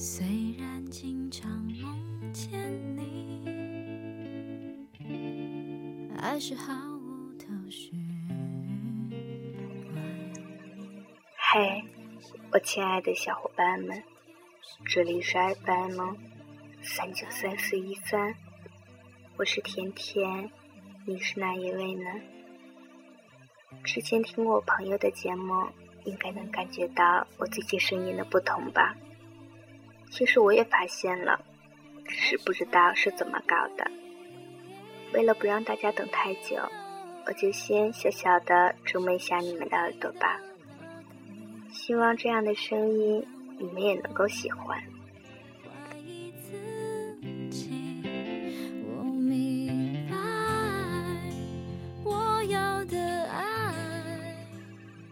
虽然经常梦见你，还是毫无头绪。嘿，我亲爱的小伙伴们，这里是 FM 三九三四一三，我是甜甜，你是哪一位呢？之前听过我朋友的节目，应该能感觉到我最近声音的不同吧？其实我也发现了，是不知道是怎么搞的。为了不让大家等太久，我就先小小的折磨一下你们的耳朵吧。希望这样的声音你们也能够喜欢。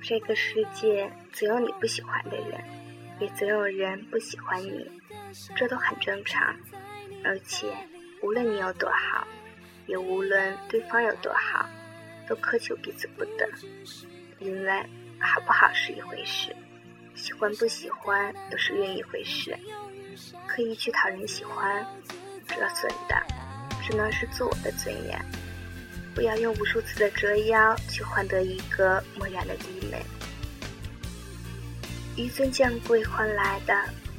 这个世界总有你不喜欢的人。也总有人不喜欢你，这都很正常。而且，无论你有多好，也无论对方有多好，都苛求彼此不得。因为好不好是一回事，喜欢不喜欢又是另一回事。刻意去讨人喜欢，折损的只能是自我的尊严。不要用无数次的折腰去换得一个漠然的低眉。纡尊降贵换来的，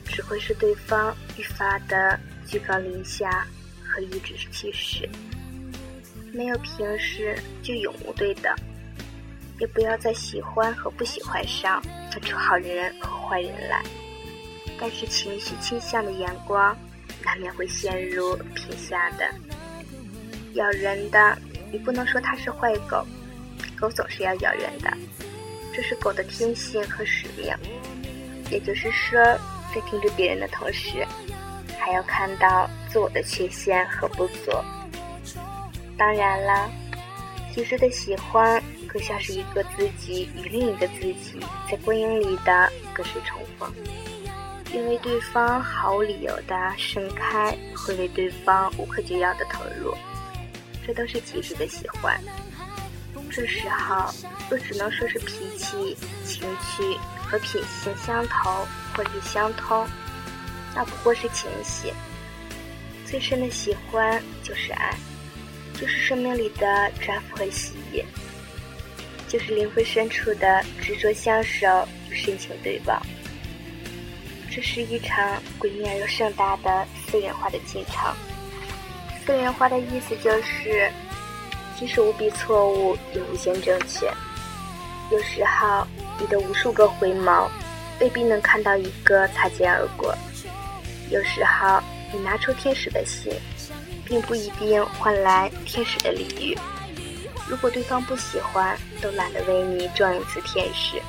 只会是对方愈发的居高临下和颐指气使。没有平时就永无对等，也不要在喜欢和不喜欢上分出好人和坏人来。但是情绪倾向的眼光，难免会陷入偏狭的。咬人的，你不能说它是坏狗，狗总是要咬人的。这是狗的天性和使命，也就是说，在盯着别人的同时，还要看到自我的缺陷和不足。当然了，其实的喜欢更像是一个自己与另一个自己在光影里的隔世重逢，因为对方毫无理由的盛开，会为对方无可救药的投入，这都是极致的喜欢。这时候，我只能说是脾气、情趣和品性相投，或者相通，那不过是浅喜。最深的喜欢就是爱，就是生命里的抓缚和吸引，就是灵魂深处的执着相守与深情对望。这是一场诡秘而又盛大的私人化的进程。私人化的意思就是。即使无比错误，也无限正确。有时候，你的无数个回眸，未必能看到一个擦肩而过。有时候，你拿出天使的心，并不一定换来天使的礼遇。如果对方不喜欢，都懒得为你装一次天使，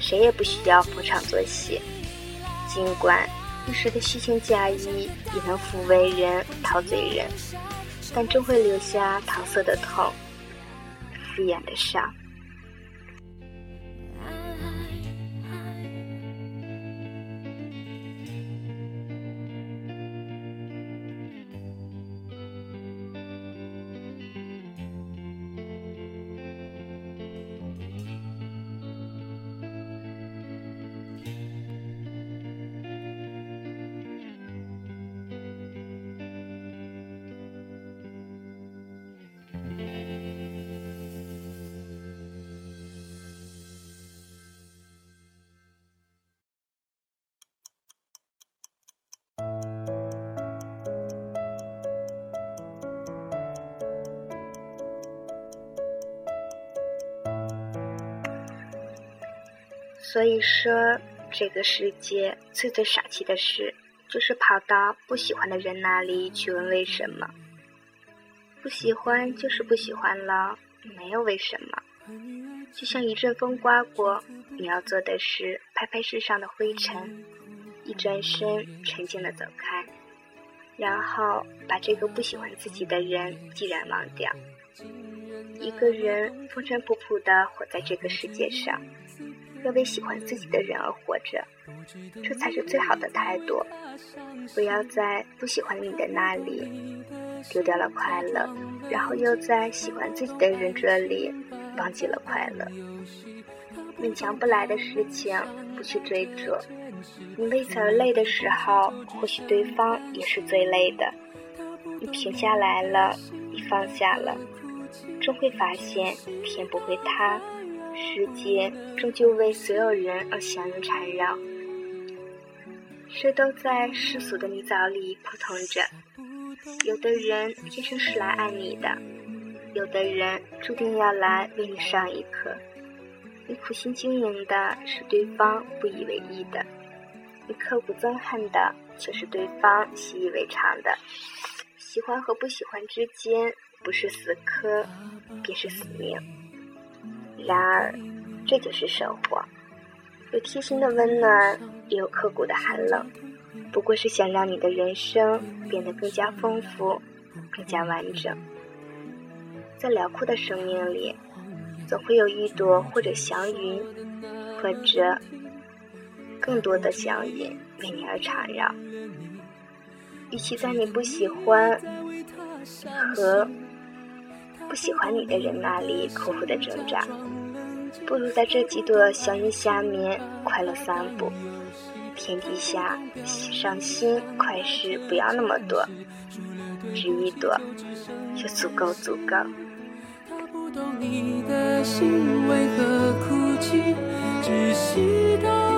谁也不需要逢场作戏。尽管一时的虚情假意，也能抚慰人、陶醉人。但终会留下搪塞的痛，敷衍的伤。所以说，这个世界最最傻气的事，就是跑到不喜欢的人那里去问为什么。不喜欢就是不喜欢了，没有为什么。就像一阵风刮过，你要做的是拍拍身上的灰尘，一转身沉静的走开，然后把这个不喜欢自己的人既然忘掉。一个人风尘仆仆的活在这个世界上。要为喜欢自己的人而活着，这才是最好的态度。不要在不喜欢你的那里丢掉了快乐，然后又在喜欢自己的人这里忘记了快乐。勉强不来的事情不去追逐。你为此而累的时候，或许对方也是最累的。你停下来了，你放下了，终会发现天不会塌，世界终究为所有人而相拥缠绕。谁都在世俗的泥沼里扑腾着，有的人天生是来爱你的，有的人注定要来为你上一课。你苦心经营的是对方不以为意的，你刻骨憎恨的却是对方习以为常的。喜欢和不喜欢之间，不是死磕，便是死命。然而，这就是生活。有贴心的温暖，也有刻骨的寒冷，不过是想让你的人生变得更加丰富，更加完整。在辽阔的生命里，总会有一朵或者祥云，或者更多的祥云为你而缠绕。与其在你不喜欢和不喜欢你的人那里苦苦的挣扎。不如在这几朵祥云下面快乐散步。天底下伤心快事不要那么多，只一朵就足够足够。你的心为何哭泣，窒息到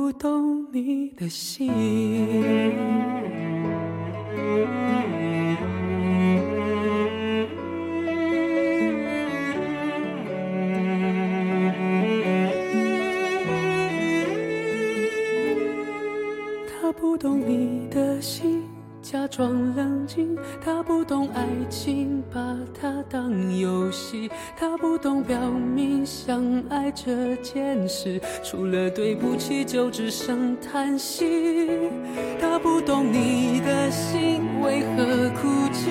不懂你的心他不懂你的心。假装冷静，他不懂爱情，把它当游戏。他不懂表明相爱这件事，除了对不起就只剩叹息。他不懂你的心为何哭泣，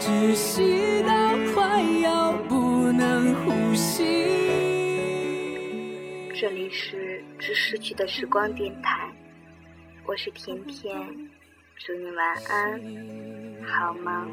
窒息到快要不能呼吸。这里是只失去的时光电台，我是甜甜。祝你晚安，好梦。